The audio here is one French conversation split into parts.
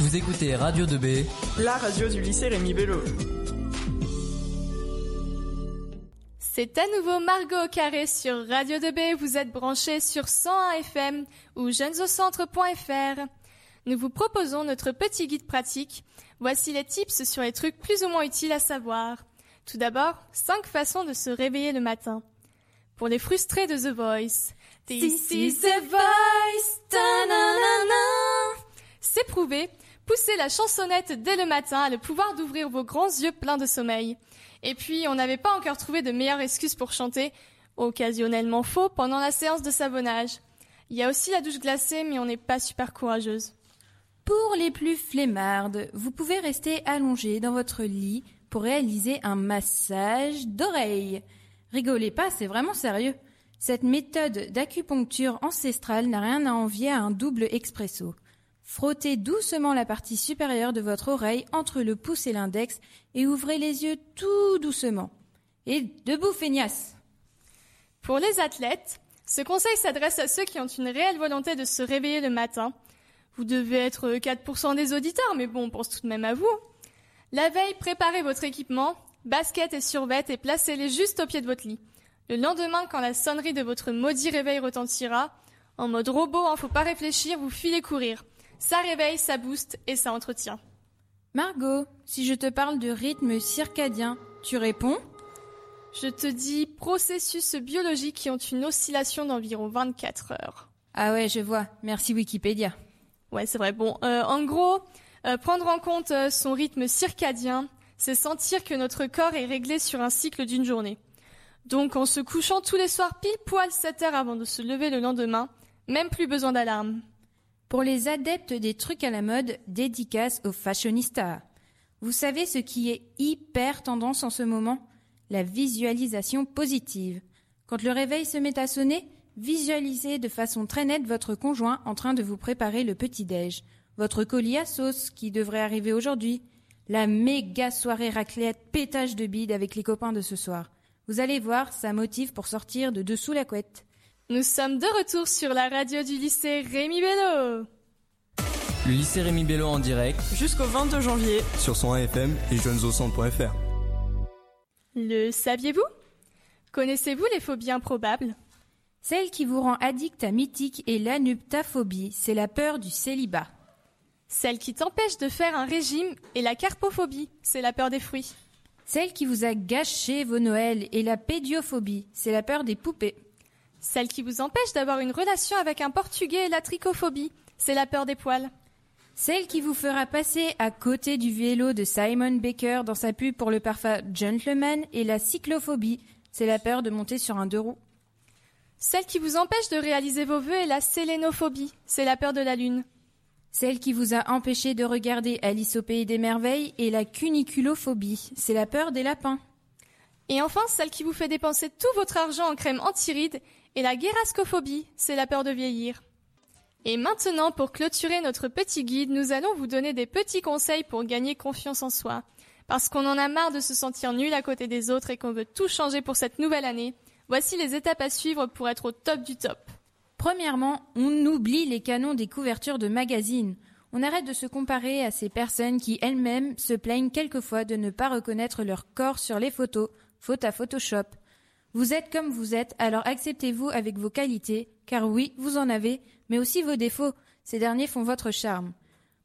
Vous écoutez Radio 2B, la radio du lycée Rémi Bello. C'est à nouveau Margot au carré sur Radio 2B. Vous êtes branchés sur 101 FM ou jeunesaucentre.fr. Nous vous proposons notre petit guide pratique. Voici les tips sur les trucs plus ou moins utiles à savoir. Tout d'abord, 5 façons de se réveiller le matin. Pour les frustrés de The Voice. This is The Voice. C'est prouvé. Poussez la chansonnette dès le matin a le pouvoir d'ouvrir vos grands yeux pleins de sommeil. Et puis, on n'avait pas encore trouvé de meilleure excuse pour chanter, occasionnellement faux, pendant la séance de savonnage. Il y a aussi la douche glacée, mais on n'est pas super courageuse. Pour les plus flemmardes, vous pouvez rester allongé dans votre lit pour réaliser un massage d'oreilles. Rigolez pas, c'est vraiment sérieux. Cette méthode d'acupuncture ancestrale n'a rien à envier à un double expresso. Frottez doucement la partie supérieure de votre oreille entre le pouce et l'index et ouvrez les yeux tout doucement. Et debout, feignasse Pour les athlètes, ce conseil s'adresse à ceux qui ont une réelle volonté de se réveiller le matin. Vous devez être 4% des auditeurs, mais bon, on pense tout de même à vous. La veille, préparez votre équipement, basket et survêt et placez-les juste au pied de votre lit. Le lendemain, quand la sonnerie de votre maudit réveil retentira, en mode robot, hein, faut pas réfléchir, vous filez courir. Ça réveille, ça booste et ça entretient. Margot, si je te parle de rythme circadien, tu réponds? Je te dis processus biologiques qui ont une oscillation d'environ 24 heures. Ah ouais, je vois. Merci Wikipédia. Ouais, c'est vrai. Bon, euh, en gros, euh, prendre en compte euh, son rythme circadien, c'est sentir que notre corps est réglé sur un cycle d'une journée. Donc, en se couchant tous les soirs pile poil 7 heures avant de se lever le lendemain, même plus besoin d'alarme. Pour les adeptes des trucs à la mode, dédicace aux fashionistas. Vous savez ce qui est hyper tendance en ce moment? La visualisation positive. Quand le réveil se met à sonner, visualisez de façon très nette votre conjoint en train de vous préparer le petit-déj, votre colis à sauce qui devrait arriver aujourd'hui, la méga soirée raclette pétage de bide avec les copains de ce soir. Vous allez voir, ça motive pour sortir de dessous la couette. Nous sommes de retour sur la radio du lycée Rémi Bello. Le lycée Rémi Bello en direct Jusqu'au 22 janvier. sur son AFM et jeunesaucentre.fr. Le saviez-vous? Connaissez-vous les phobies improbables? Celle qui vous rend addict à mythique est l'anuptaphobie, c'est la peur du célibat. Celle qui t'empêche de faire un régime est la carpophobie, c'est la peur des fruits. Celle qui vous a gâché vos Noëls est la pédiophobie, c'est la peur des poupées. Celle qui vous empêche d'avoir une relation avec un portugais est la trichophobie, c'est la peur des poils. Celle qui vous fera passer à côté du vélo de Simon Baker dans sa pub pour le parfum Gentleman est la cyclophobie, c'est la peur de monter sur un deux roues. Celle qui vous empêche de réaliser vos vœux est la sélénophobie, c'est la peur de la lune. Celle qui vous a empêché de regarder Alice au pays des merveilles est la cuniculophobie, c'est la peur des lapins. Et enfin, celle qui vous fait dépenser tout votre argent en crème anti-rides est la guérascophobie, c'est la peur de vieillir. Et maintenant, pour clôturer notre petit guide, nous allons vous donner des petits conseils pour gagner confiance en soi. Parce qu'on en a marre de se sentir nul à côté des autres et qu'on veut tout changer pour cette nouvelle année, voici les étapes à suivre pour être au top du top. Premièrement, on oublie les canons des couvertures de magazines. On arrête de se comparer à ces personnes qui elles-mêmes se plaignent quelquefois de ne pas reconnaître leur corps sur les photos, faute à Photoshop. Vous êtes comme vous êtes, alors acceptez-vous avec vos qualités, car oui, vous en avez, mais aussi vos défauts. Ces derniers font votre charme.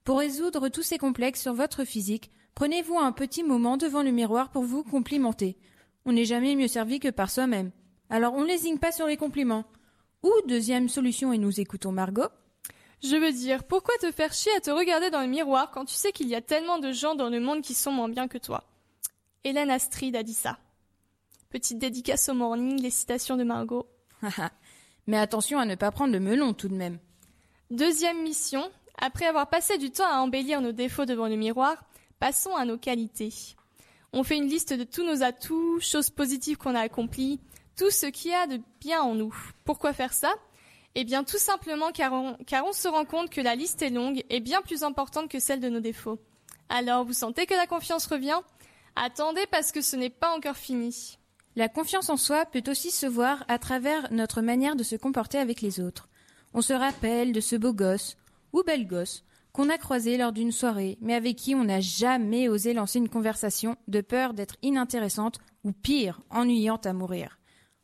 Pour résoudre tous ces complexes sur votre physique, prenez-vous un petit moment devant le miroir pour vous complimenter. On n'est jamais mieux servi que par soi-même. Alors on lésigne pas sur les compliments. Ou deuxième solution et nous écoutons Margot. Je veux dire, pourquoi te faire chier à te regarder dans le miroir quand tu sais qu'il y a tellement de gens dans le monde qui sont moins bien que toi? Hélène Astrid a dit ça. Petite dédicace au morning, les citations de Margot. Mais attention à ne pas prendre le melon tout de même. Deuxième mission, après avoir passé du temps à embellir nos défauts devant le miroir, passons à nos qualités. On fait une liste de tous nos atouts, choses positives qu'on a accomplies, tout ce qu'il y a de bien en nous. Pourquoi faire ça? Eh bien tout simplement car on, car on se rend compte que la liste est longue et bien plus importante que celle de nos défauts. Alors vous sentez que la confiance revient? Attendez parce que ce n'est pas encore fini. La confiance en soi peut aussi se voir à travers notre manière de se comporter avec les autres. On se rappelle de ce beau gosse, ou belle gosse, qu'on a croisé lors d'une soirée, mais avec qui on n'a jamais osé lancer une conversation de peur d'être inintéressante ou pire, ennuyante à mourir.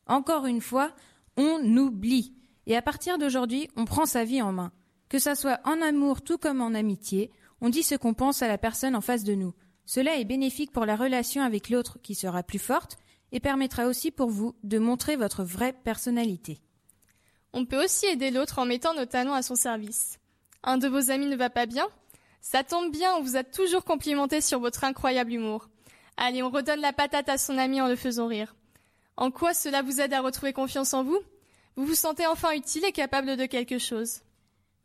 Encore une fois, on oublie. Et à partir d'aujourd'hui, on prend sa vie en main. Que ça soit en amour tout comme en amitié, on dit ce qu'on pense à la personne en face de nous. Cela est bénéfique pour la relation avec l'autre qui sera plus forte et permettra aussi pour vous de montrer votre vraie personnalité. On peut aussi aider l'autre en mettant nos talents à son service. Un de vos amis ne va pas bien? Ça tombe bien, on vous a toujours complimenté sur votre incroyable humour. Allez, on redonne la patate à son ami en le faisant rire. En quoi cela vous aide à retrouver confiance en vous? Vous vous sentez enfin utile et capable de quelque chose.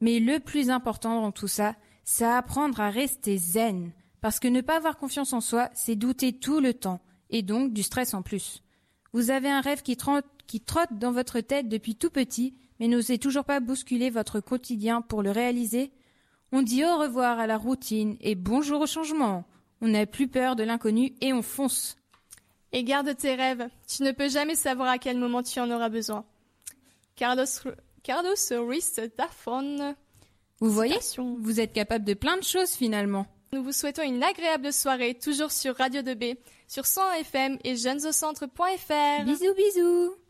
Mais le plus important dans tout ça, c'est apprendre à rester zen. Parce que ne pas avoir confiance en soi, c'est douter tout le temps, et donc du stress en plus. Vous avez un rêve qui trotte, qui trotte dans votre tête depuis tout petit, mais n'osez toujours pas bousculer votre quotidien pour le réaliser On dit au revoir à la routine et bonjour au changement. On n'a plus peur de l'inconnu et on fonce. Et garde tes rêves. Tu ne peux jamais savoir à quel moment tu en auras besoin. Carlos, Carlos Ruiz Dafon. Vous voyez Vous êtes capable de plein de choses finalement. Nous vous souhaitons une agréable soirée, toujours sur Radio 2B, sur 100 FM et jeunesaucentre.fr. Bisous bisous